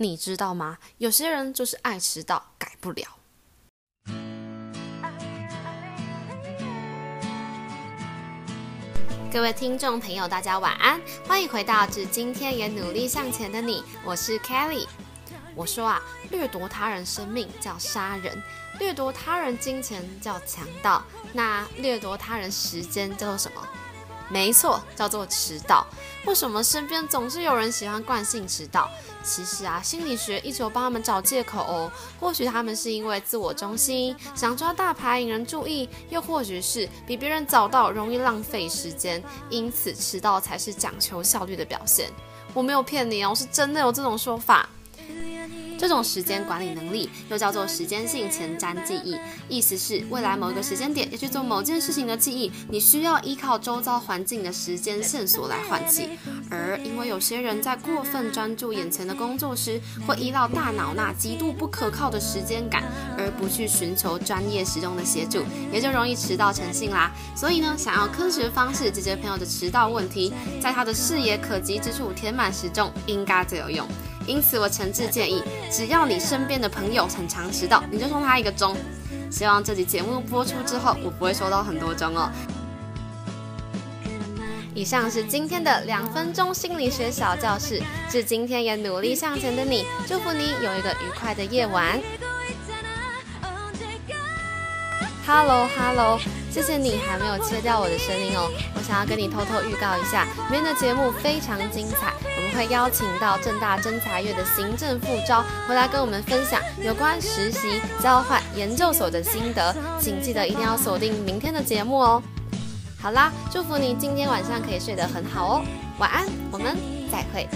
你知道吗？有些人就是爱迟到，改不了。各位听众朋友，大家晚安，欢迎回到《致今天也努力向前的你》，我是 Kelly。我说啊，掠夺他人生命叫杀人，掠夺他人金钱叫强盗，那掠夺他人时间叫做什么？没错，叫做迟到。为什么身边总是有人喜欢惯性迟到？其实啊，心理学一直有帮他们找借口哦。或许他们是因为自我中心，想抓大牌引人注意；又或许是比别人早到容易浪费时间，因此迟到才是讲求效率的表现。我没有骗你哦，是真的有这种说法。这种时间管理能力又叫做时间性前瞻记忆，意思是未来某一个时间点要去做某件事情的记忆，你需要依靠周遭环境的时间线索来唤起。而因为有些人在过分专注眼前的工作时，会依靠大脑那极度不可靠的时间感，而不去寻求专业时钟的协助，也就容易迟到成性啦。所以呢，想要科学方式解决朋友的迟到问题，在他的视野可及之处填满时钟，应该最有用。因此，我诚挚建议，只要你身边的朋友很常迟到，你就送他一个钟。希望这集节目播出之后，我不会收到很多钟哦。以上是今天的两分钟心理学小教室，致今天也努力向前的你，祝福你有一个愉快的夜晚。Hello，Hello，谢谢你还没有切掉我的声音哦。我想要跟你偷偷预告一下，明天的节目非常精彩，我们会邀请到正大真才院的行政副招回来跟我们分享有关实习、交换、研究所的心得，请记得一定要锁定明天的节目哦。好啦，祝福你今天晚上可以睡得很好哦，晚安，我们再会。